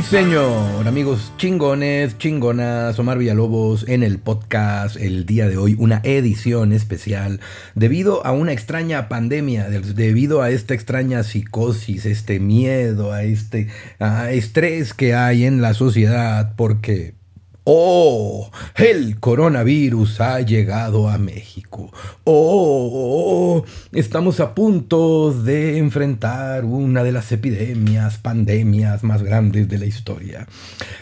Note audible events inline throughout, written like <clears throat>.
Sí, señor, amigos chingones, chingonas, Omar Villalobos en el podcast el día de hoy, una edición especial. Debido a una extraña pandemia, debido a esta extraña psicosis, este miedo, a este estrés que hay en la sociedad, porque Oh, el coronavirus ha llegado a México. Oh, estamos a punto de enfrentar una de las epidemias, pandemias más grandes de la historia.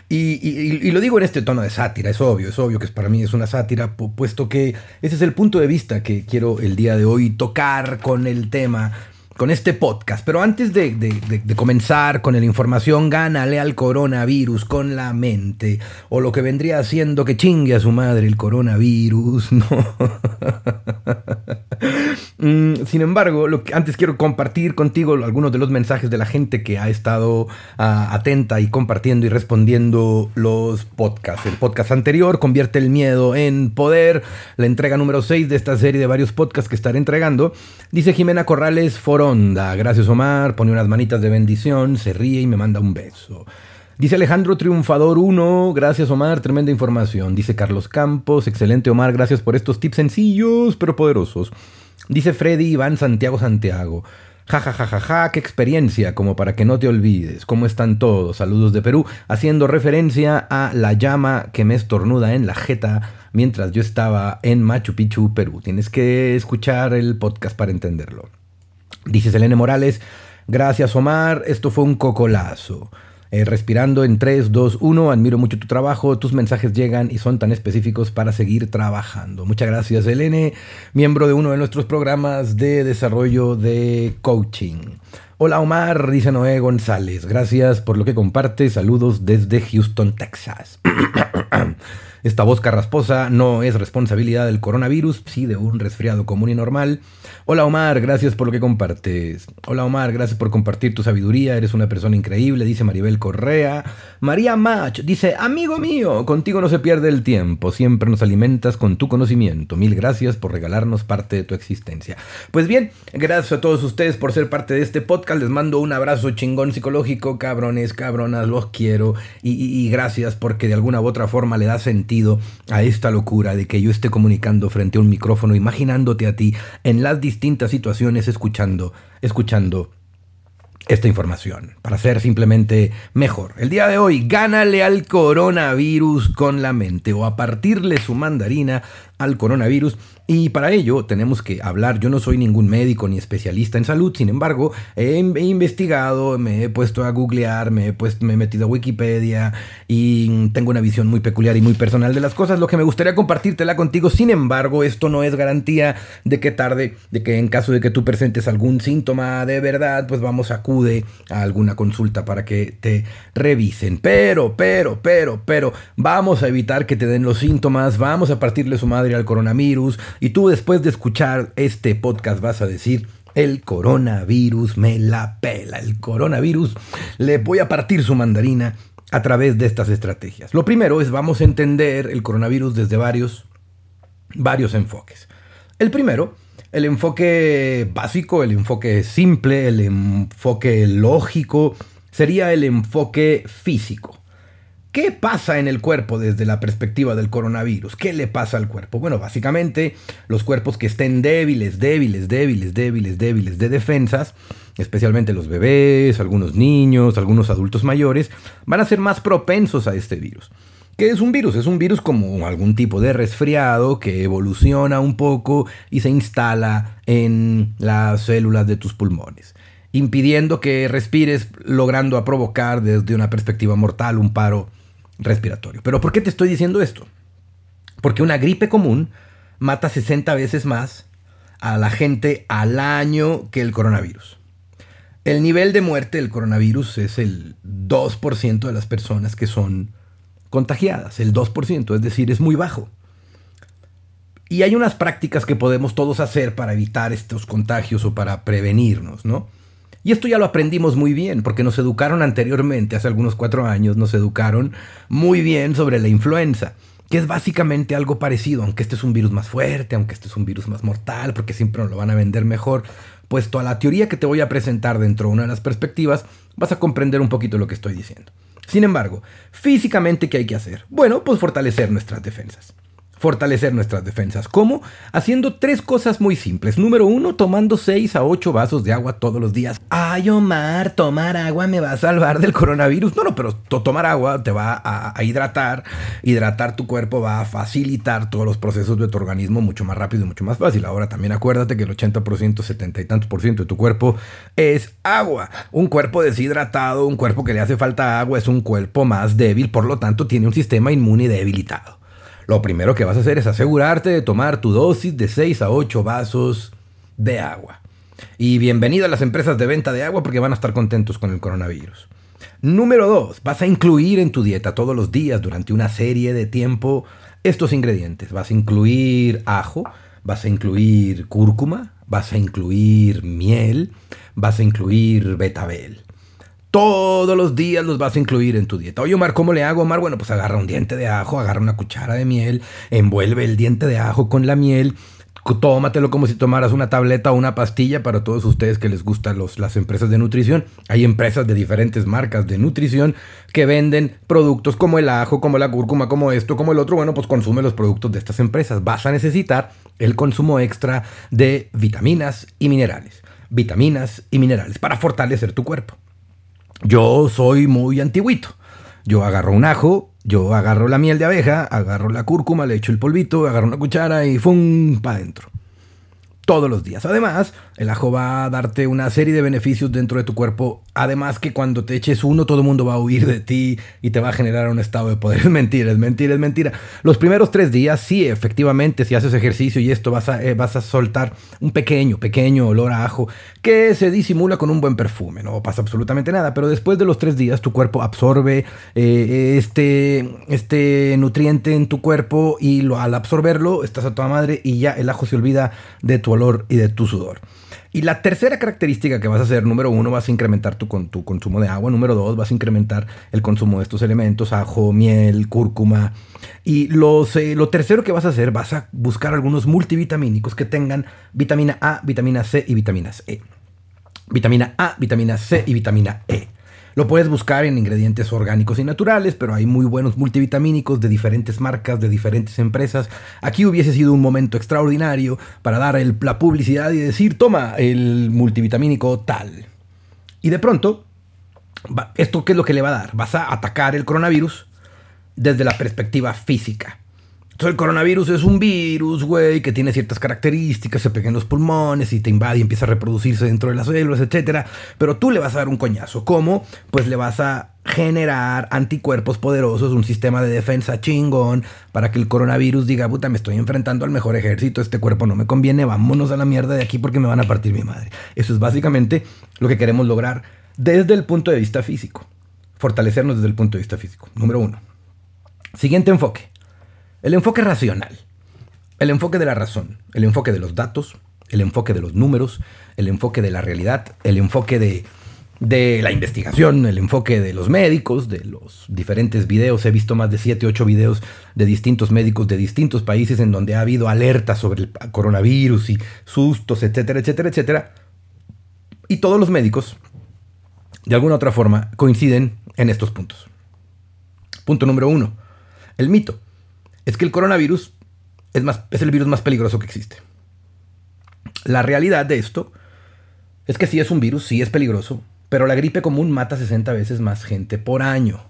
Y, lo digo en este tono de sátira, es obvio, es obvio que para mí es una sátira, puesto que ese es el punto de vista que quiero el día de hoy tocar con el tema con este podcast. Pero antes de, comenzar con la información, gánale al coronavirus con la mente. O lo que vendría haciendo que chingue a su madre el coronavirus. <laughs> No. Mm, sin embargo, lo que antes quiero compartir contigo algunos de los mensajes de la gente que ha estado ah, atenta y compartiendo y respondiendo los podcasts. El podcast anterior convierte el miedo en poder. La entrega número 6 de esta serie de varios podcasts que estaré entregando. Dice Jimena Corrales Gracias Omar. Pone unas manitas de bendición, se ríe y me manda un beso. Dice Alejandro Triunfador 1, gracias Omar, tremenda información. Dice Carlos Campos, excelente Omar, gracias por estos tips sencillos pero poderosos. Dice Freddy Iván Santiago Santiago. Ja, ja, ja, ja, ja, qué experiencia, como para que no te olvides. ¿Cómo están todos? Saludos de Perú, haciendo referencia a la llama que me estornuda en la jeta mientras yo estaba en Machu Picchu, Perú. Tienes que escuchar el podcast para entenderlo. Dice Selene Morales, gracias Omar, esto fue un cocolazo. Eh, respirando en 3, 2, 1. Admiro mucho tu trabajo. Tus mensajes llegan y son tan específicos para seguir trabajando. Muchas gracias, Elene, miembro de uno de nuestros programas de desarrollo de coaching. Hola Omar, dice Noé González. Gracias por lo que compartes. Saludos desde Houston, Texas. <clears throat> Esta voz carrasposa no es responsabilidad del coronavirus, sí de un resfriado común y normal. Hola Omar, gracias por lo que compartes. Hola Omar, gracias por compartir tu sabiduría, eres una persona increíble, dice Maribel Correa. María Mach dice, amigo mío, contigo no se pierde el tiempo, siempre nos alimentas con tu conocimiento. Mil gracias por regalarnos parte de tu existencia. Pues bien, gracias a todos ustedes por ser parte de este podcast, les mando un abrazo chingón psicológico, cabrones, cabronas, los quiero y, y gracias porque de alguna u otra forma le da sentido a esta locura de que yo esté comunicando frente a un micrófono, imaginándote a ti en las distintas situaciones, escuchando, escuchando esta información para ser simplemente mejor. El día de hoy, gánale al coronavirus con la mente o a partirle su mandarina al coronavirus y para ello tenemos que hablar, yo no soy ningún médico ni especialista en salud, sin embargo, he, investigado, me he puesto a googlear, me he, puesto, me he metido a Wikipedia y tengo una visión muy peculiar y muy personal de las cosas, lo que me gustaría compartírtela contigo, sin embargo, esto no es garantía de que tarde, de que en caso de que tú presentes algún síntoma de verdad, pues vamos, acude a alguna consulta para que te revisen. Pero, pero, pero, pero, vamos a evitar que te den los síntomas, vamos a partirle su madre al coronavirus y tú después de escuchar este podcast vas a decir, el coronavirus me la pela, el coronavirus le voy a partir su mandarina a través de estas estrategias. Lo primero es vamos a entender el coronavirus desde varios, varios enfoques. El primero, el enfoque básico, el enfoque simple, el enfoque lógico, sería el enfoque físico. ¿Qué pasa en el cuerpo desde la perspectiva del coronavirus? ¿Qué le pasa al cuerpo? Bueno, básicamente los cuerpos que estén débiles, débiles, débiles, débiles, débiles de defensas, especialmente los bebés, algunos niños, algunos adultos mayores, van a ser más propensos a este virus. ¿Qué es un virus? Es un virus como algún tipo de resfriado que evoluciona un poco y se instala en las células de tus pulmones impidiendo que respires, logrando a provocar desde una perspectiva mortal un paro respiratorio. Pero ¿por qué te estoy diciendo esto? Porque una gripe común mata 60 veces más a la gente al año que el coronavirus. El nivel de muerte del coronavirus es el 2% de las personas que son contagiadas, el 2%, es decir, es muy bajo. Y hay unas prácticas que podemos todos hacer para evitar estos contagios o para prevenirnos, ¿no? Y esto ya lo aprendimos muy bien, porque nos educaron anteriormente, hace algunos cuatro años, nos educaron muy bien sobre la influenza, que es básicamente algo parecido, aunque este es un virus más fuerte, aunque este es un virus más mortal, porque siempre nos lo van a vender mejor. Puesto a la teoría que te voy a presentar dentro de una de las perspectivas, vas a comprender un poquito lo que estoy diciendo. Sin embargo, físicamente, ¿qué hay que hacer? Bueno, pues fortalecer nuestras defensas fortalecer nuestras defensas. ¿Cómo? Haciendo tres cosas muy simples. Número uno, tomando 6 a 8 vasos de agua todos los días. Ay, Omar, tomar agua me va a salvar del coronavirus. No, no, pero tomar agua te va a, hidratar. Hidratar tu cuerpo va a facilitar todos los procesos de tu organismo mucho más rápido y mucho más fácil. Ahora también acuérdate que el 80%, 70 y tantos por ciento de tu cuerpo es agua. Un cuerpo deshidratado, un cuerpo que le hace falta agua, es un cuerpo más débil, por lo tanto tiene un sistema inmune debilitado lo primero que vas a hacer es asegurarte de tomar tu dosis de 6 a 8 vasos de agua. Y bienvenido a las empresas de venta de agua porque van a estar contentos con el coronavirus. Número 2. Vas a incluir en tu dieta todos los días durante una serie de tiempo estos ingredientes. Vas a incluir ajo, vas a incluir cúrcuma, vas a incluir miel, vas a incluir betabel. Todos los días los vas a incluir en tu dieta. Oye, Omar, ¿cómo le hago, Omar? Bueno, pues agarra un diente de ajo, agarra una cuchara de miel, envuelve el diente de ajo con la miel, tómatelo como si tomaras una tableta o una pastilla para todos ustedes que les gustan las empresas de nutrición. Hay empresas de diferentes marcas de nutrición que venden productos como el ajo, como la cúrcuma, como esto, como el otro. Bueno, pues consume los productos de estas empresas. Vas a necesitar el consumo extra de vitaminas y minerales. Vitaminas y minerales para fortalecer tu cuerpo. Yo soy muy antiguito. Yo agarro un ajo, yo agarro la miel de abeja, agarro la cúrcuma, le echo el polvito, agarro una cuchara y ¡fum! para adentro todos los días. Además, el ajo va a darte una serie de beneficios dentro de tu cuerpo. Además que cuando te eches uno, todo el mundo va a huir de ti y te va a generar un estado de poder. <laughs> Es mentira, es mentira, es mentira. Los primeros tres días, sí, efectivamente, si haces ejercicio y esto, vas a, eh, vas a soltar un pequeño, pequeño olor a ajo que se disimula con un buen perfume. No pasa absolutamente nada. Pero después de los tres días, tu cuerpo absorbe eh, este, este nutriente en tu cuerpo y al absorberlo, estás a toda madre y ya el ajo se olvida de tu y de tu sudor. Y la tercera característica que vas a hacer, número uno, vas a incrementar tu, tu consumo de agua. Número dos, vas a incrementar el consumo de estos elementos, ajo, miel, cúrcuma. Y los, eh, lo tercero que vas a hacer, vas a buscar algunos multivitamínicos que tengan vitamina A, vitamina C y vitaminas E. Vitamina A, vitamina C y vitamina E. Lo puedes buscar en ingredientes orgánicos y naturales, pero hay muy buenos multivitamínicos de diferentes marcas, de diferentes empresas. Aquí hubiese sido un momento extraordinario para dar la publicidad y decir, toma el multivitamínico tal. Y de pronto, ¿esto qué es lo que le va a dar? Vas a atacar el coronavirus desde la perspectiva física. El coronavirus es un virus, güey, que tiene ciertas características, se pega en los pulmones y te invade y empieza a reproducirse dentro de las células, etc. Pero tú le vas a dar un coñazo. ¿Cómo? Pues le vas a generar anticuerpos poderosos, un sistema de defensa chingón, para que el coronavirus diga, puta, me estoy enfrentando al mejor ejército, este cuerpo no me conviene, vámonos a la mierda de aquí porque me van a partir mi madre. Eso es básicamente lo que queremos lograr desde el punto de vista físico. Fortalecernos desde el punto de vista físico. Número uno. Siguiente enfoque el enfoque racional, el enfoque de la razón, el enfoque de los datos, el enfoque de los números, el enfoque de la realidad, el enfoque de, la investigación, el enfoque de los médicos, de los diferentes videos. He visto más de 7, 8 videos de distintos médicos de distintos países en donde ha habido alertas sobre el coronavirus y sustos, etcétera, etcétera, etcétera. Y todos los médicos, de alguna otra forma, coinciden en estos puntos. Punto número uno, el mito es que el coronavirus es, más, es el virus más peligroso que existe. La realidad de esto es que sí es un virus, sí es peligroso, pero la gripe común mata 60 veces más gente por año.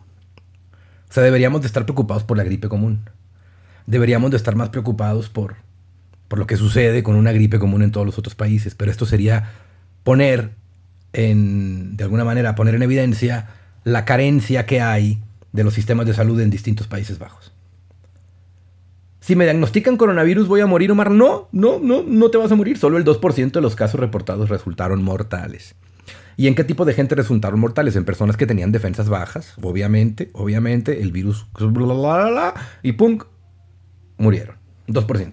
O sea, deberíamos de estar preocupados por la gripe común. Deberíamos de estar más preocupados por, por lo que sucede con una gripe común en todos los otros países. Pero esto sería poner en, de alguna manera, poner en evidencia la carencia que hay de los sistemas de salud en distintos Países Bajos. Si me diagnostican coronavirus, ¿voy a morir, Omar? No, no, no, no te vas a morir. Solo el 2% de los casos reportados resultaron mortales. ¿Y en qué tipo de gente resultaron mortales? En personas que tenían defensas bajas, obviamente, obviamente, el virus, y pum, murieron. 2%.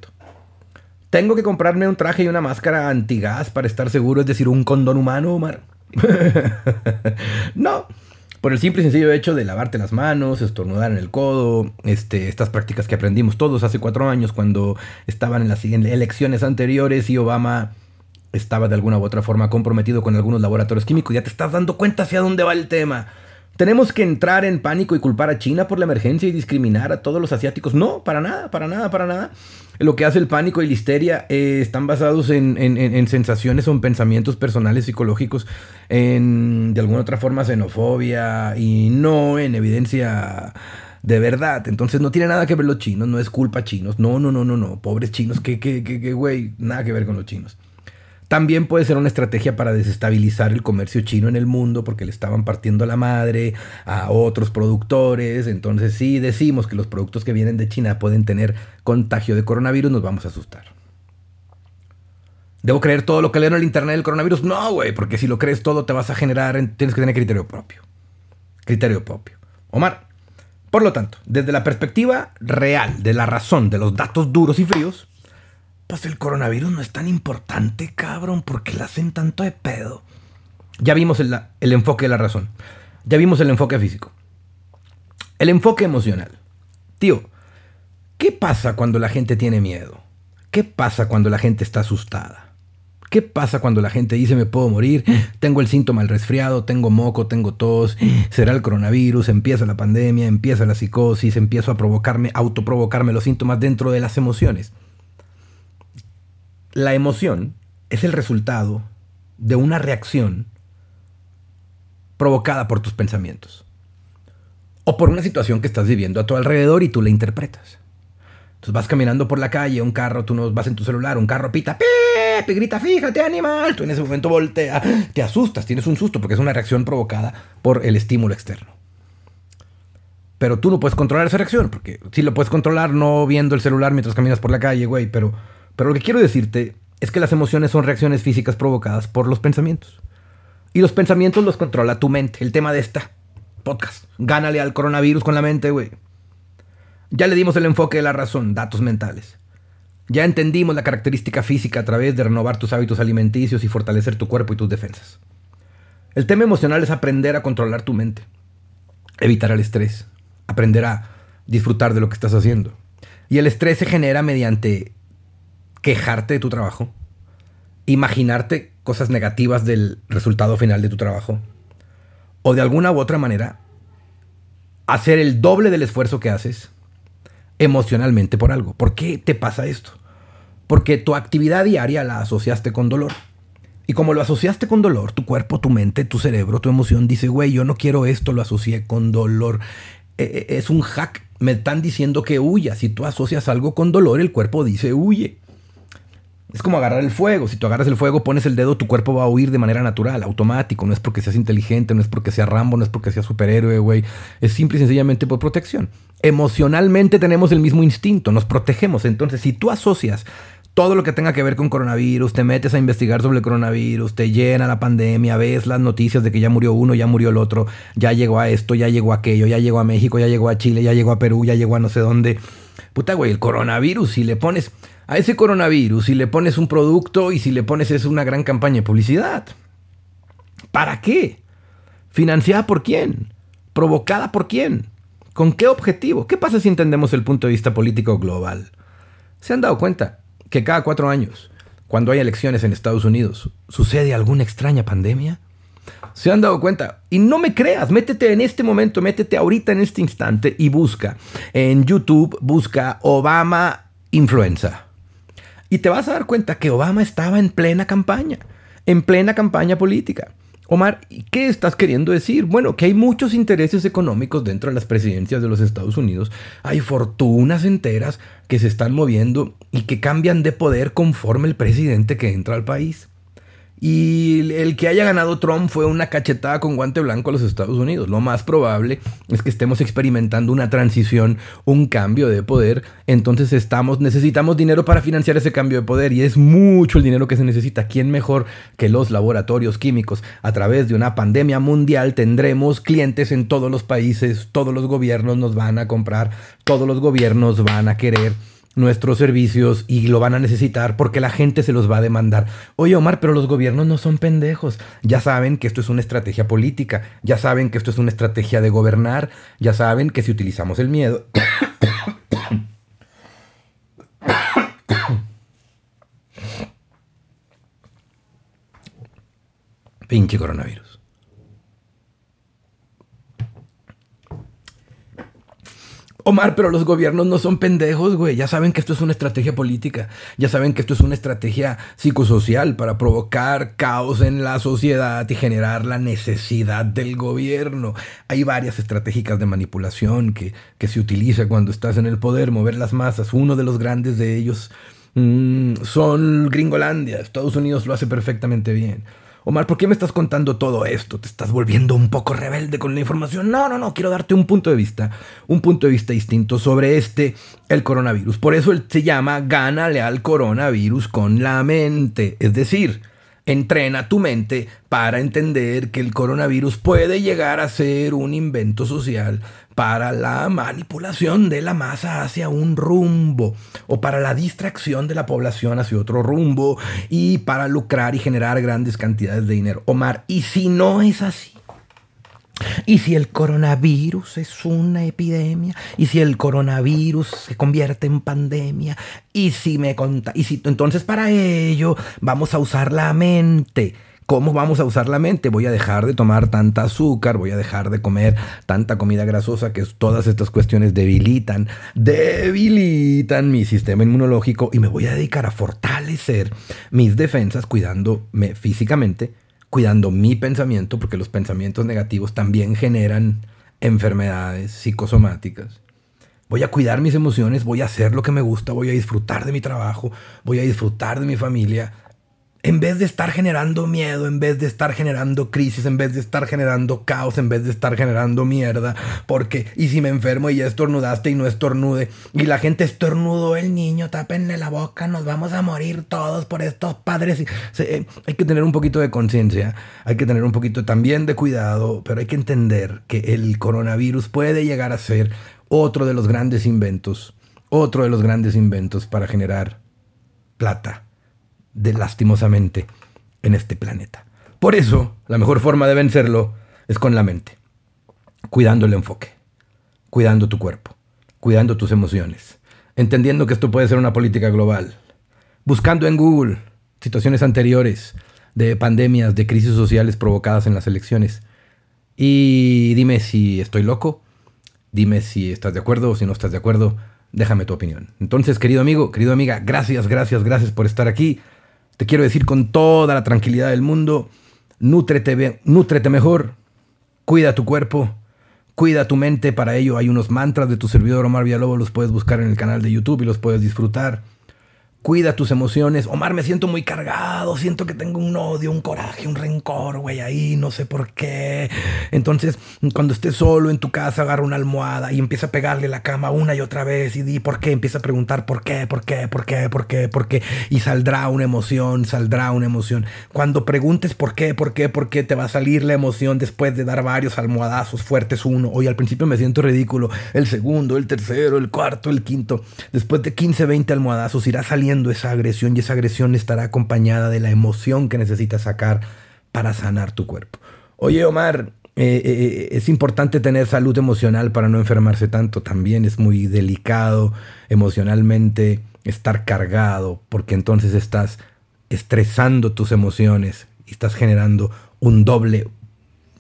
Tengo que comprarme un traje y una máscara antigas para estar seguro, es decir, un condón humano, Omar. <laughs> no, por el simple y sencillo hecho de lavarte las manos, estornudar en el codo, este, estas prácticas que aprendimos todos hace cuatro años cuando estaban en las elecciones anteriores y Obama estaba de alguna u otra forma comprometido con algunos laboratorios químicos. Ya te estás dando cuenta hacia dónde va el tema. ¿Tenemos que entrar en pánico y culpar a China por la emergencia y discriminar a todos los asiáticos? No, para nada, para nada, para nada. Lo que hace el pánico y la histeria eh, están basados en, sensaciones o en pensamientos personales psicológicos, en de alguna otra forma xenofobia y no en evidencia de verdad. Entonces no tiene nada que ver los chinos, no es culpa chinos. No, no, no, no, no. Pobres chinos, que, que, que, güey, nada que ver con los chinos. También puede ser una estrategia para desestabilizar el comercio chino en el mundo porque le estaban partiendo la madre a otros productores. Entonces si decimos que los productos que vienen de China pueden tener contagio de coronavirus, nos vamos a asustar. ¿Debo creer todo lo que leo en el internet del coronavirus? No, güey, porque si lo crees todo te vas a generar, tienes que tener criterio propio. Criterio propio. Omar, por lo tanto, desde la perspectiva real, de la razón, de los datos duros y fríos, pues el coronavirus no es tan importante, cabrón, porque le hacen tanto de pedo. Ya vimos el, el enfoque de la razón. Ya vimos el enfoque físico. El enfoque emocional. Tío, ¿qué pasa cuando la gente tiene miedo? ¿Qué pasa cuando la gente está asustada? ¿Qué pasa cuando la gente dice me puedo morir? Tengo el síntoma del resfriado, tengo moco, tengo tos, será el coronavirus, empieza la pandemia, empieza la psicosis, empiezo a provocarme, autoprovocarme los síntomas dentro de las emociones. La emoción es el resultado de una reacción provocada por tus pensamientos. O por una situación que estás viviendo a tu alrededor y tú la interpretas. Entonces vas caminando por la calle, un carro, tú no vas en tu celular, un carro pita, ¡Pip! grita, fíjate animal, tú en ese momento volteas, te asustas, tienes un susto porque es una reacción provocada por el estímulo externo. Pero tú no puedes controlar esa reacción, porque sí lo puedes controlar no viendo el celular mientras caminas por la calle, güey, pero pero lo que quiero decirte es que las emociones son reacciones físicas provocadas por los pensamientos. Y los pensamientos los controla tu mente. El tema de esta podcast. Gánale al coronavirus con la mente, güey. Ya le dimos el enfoque de la razón, datos mentales. Ya entendimos la característica física a través de renovar tus hábitos alimenticios y fortalecer tu cuerpo y tus defensas. El tema emocional es aprender a controlar tu mente, evitar el estrés, aprender a disfrutar de lo que estás haciendo. Y el estrés se genera mediante quejarte de tu trabajo, imaginarte cosas negativas del resultado final de tu trabajo, o de alguna u otra manera hacer el doble del esfuerzo que haces emocionalmente por algo. ¿Por qué te pasa esto? Porque tu actividad diaria la asociaste con dolor. Y como lo asociaste con dolor, tu cuerpo, tu mente, tu cerebro, tu emoción dice, güey, yo no quiero esto, lo asocié con dolor. E, e, es un hack. Me están diciendo que huya. Si tú asocias algo con dolor, el cuerpo dice huye. Es como agarrar el fuego. Si tú agarras el fuego, pones el dedo, tu cuerpo va a huir de manera natural, automático. No es porque seas inteligente, no es porque seas Rambo, no es porque seas superhéroe, güey. Es simple y sencillamente por protección. Emocionalmente tenemos el mismo instinto, nos protegemos. Entonces, si tú asocias todo lo que tenga que ver con coronavirus, te metes a investigar sobre el coronavirus, te llena la pandemia, ves las noticias de que ya murió uno, ya murió el otro, ya llegó a esto, ya llegó a aquello, ya llegó a México, ya llegó a Chile, ya llegó a Perú, ya llegó a no sé dónde. Puta, güey, el coronavirus, si le pones a ese coronavirus, si le pones un producto y si le pones es una gran campaña de publicidad. ¿Para qué? ¿Financiada por quién? ¿Provocada por quién? ¿Con qué objetivo? ¿Qué pasa si entendemos el punto de vista político global? ¿Se han dado cuenta que cada cuatro años, cuando hay elecciones en Estados Unidos, sucede alguna extraña pandemia? ¿Se han dado cuenta? Y no me creas, métete en este momento, métete ahorita en este instante y busca en YouTube, busca Obama influenza y te vas a dar cuenta que Obama estaba en plena campaña, en plena campaña política. Omar, ¿qué estás queriendo decir? Bueno, que hay muchos intereses económicos dentro de las presidencias de los Estados Unidos. Hay fortunas enteras que se están moviendo y que cambian de poder conforme el presidente que entra al país. Y el que haya ganado Trump fue una cachetada con guante blanco a los Estados Unidos. Lo más probable es que estemos experimentando una transición, un cambio de poder. Entonces estamos, necesitamos dinero para financiar ese cambio de poder y es mucho el dinero que se necesita. ¿Quién mejor que los laboratorios químicos? A través de una pandemia mundial tendremos clientes en todos los países, todos los gobiernos nos van a comprar, todos los gobiernos van a querer nuestros servicios y lo van a necesitar porque la gente se los va a demandar. Oye Omar, pero los gobiernos no son pendejos. Ya saben que esto es una estrategia política, ya saben que esto es una estrategia de gobernar, ya saben que si utilizamos el miedo... Pinche coronavirus. Omar, pero los gobiernos no son pendejos, güey. Ya saben que esto es una estrategia política. Ya saben que esto es una estrategia psicosocial para provocar caos en la sociedad y generar la necesidad del gobierno. Hay varias estratégicas de manipulación que, que se utiliza cuando estás en el poder, mover las masas. Uno de los grandes de ellos mm, son Gringolandia. Estados Unidos lo hace perfectamente bien. Omar, ¿por qué me estás contando todo esto? ¿Te estás volviendo un poco rebelde con la información? No, no, no, quiero darte un punto de vista, un punto de vista distinto sobre este, el coronavirus. Por eso él se llama Gánale al coronavirus con la mente. Es decir, Entrena tu mente para entender que el coronavirus puede llegar a ser un invento social para la manipulación de la masa hacia un rumbo o para la distracción de la población hacia otro rumbo y para lucrar y generar grandes cantidades de dinero. Omar, ¿y si no es así? ¿Y si el coronavirus es una epidemia? ¿Y si el coronavirus se convierte en pandemia? ¿Y si me conta y si entonces para ello vamos a usar la mente? ¿Cómo vamos a usar la mente? Voy a dejar de tomar tanta azúcar, voy a dejar de comer tanta comida grasosa, que todas estas cuestiones debilitan, debilitan mi sistema inmunológico y me voy a dedicar a fortalecer mis defensas cuidándome físicamente, cuidando mi pensamiento, porque los pensamientos negativos también generan enfermedades psicosomáticas. Voy a cuidar mis emociones, voy a hacer lo que me gusta, voy a disfrutar de mi trabajo, voy a disfrutar de mi familia, en vez de estar generando miedo, en vez de estar generando crisis, en vez de estar generando caos, en vez de estar generando mierda, porque y si me enfermo y ya estornudaste y no estornude, y la gente estornudó el niño, tápenle la boca, nos vamos a morir todos por estos padres. Eh, hay que tener un poquito de conciencia, hay que tener un poquito también de cuidado, pero hay que entender que el coronavirus puede llegar a ser otro de los grandes inventos, otro de los grandes inventos para generar plata de lastimosamente en este planeta. Por eso, la mejor forma de vencerlo es con la mente, cuidando el enfoque, cuidando tu cuerpo, cuidando tus emociones, entendiendo que esto puede ser una política global, buscando en Google situaciones anteriores de pandemias, de crisis sociales provocadas en las elecciones. Y dime si estoy loco, dime si estás de acuerdo o si no estás de acuerdo, déjame tu opinión. Entonces, querido amigo, querido amiga, gracias, gracias, gracias por estar aquí. Te quiero decir con toda la tranquilidad del mundo, nútrete, nútrete mejor, cuida tu cuerpo, cuida tu mente. Para ello hay unos mantras de tu servidor Omar Villalobos, los puedes buscar en el canal de YouTube y los puedes disfrutar cuida tus emociones. Omar, me siento muy cargado, siento que tengo un odio, un coraje, un rencor, güey, ahí, no sé por qué. Entonces, cuando estés solo en tu casa, agarra una almohada y empieza a pegarle la cama una y otra vez y di por qué, empieza a preguntar por qué, por qué, por qué, por qué, por qué, y saldrá una emoción, saldrá una emoción. Cuando preguntes por qué, por qué, por qué, te va a salir la emoción después de dar varios almohadazos fuertes, uno. Hoy al principio me siento ridículo, el segundo, el tercero, el cuarto, el quinto. Después de 15, 20 almohadazos irá saliendo esa agresión y esa agresión estará acompañada de la emoción que necesitas sacar para sanar tu cuerpo. Oye Omar, eh, eh, eh, es importante tener salud emocional para no enfermarse tanto. También es muy delicado emocionalmente estar cargado porque entonces estás estresando tus emociones y estás generando un doble,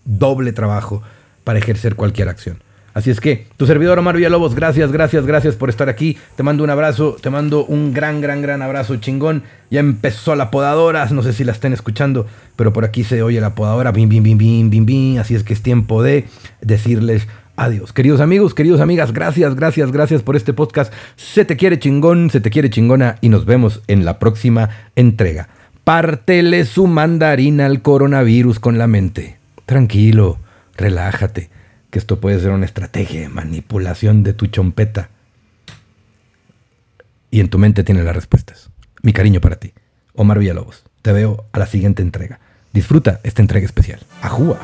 doble trabajo para ejercer cualquier acción. Así es que, tu servidor Omar Villalobos, gracias, gracias, gracias por estar aquí. Te mando un abrazo, te mando un gran, gran, gran abrazo chingón. Ya empezó la podadora, no sé si la estén escuchando, pero por aquí se oye la podadora, bim, bim, bim, bim, bim, bim. Así es que es tiempo de decirles adiós. Queridos amigos, queridos amigas, gracias, gracias, gracias por este podcast. Se te quiere chingón, se te quiere chingona y nos vemos en la próxima entrega. Pártele su mandarina al coronavirus con la mente. Tranquilo, relájate que esto puede ser una estrategia de manipulación de tu chompeta. Y en tu mente tiene las respuestas. Mi cariño para ti. Omar Villalobos. Te veo a la siguiente entrega. Disfruta esta entrega especial. ¡Ajúa!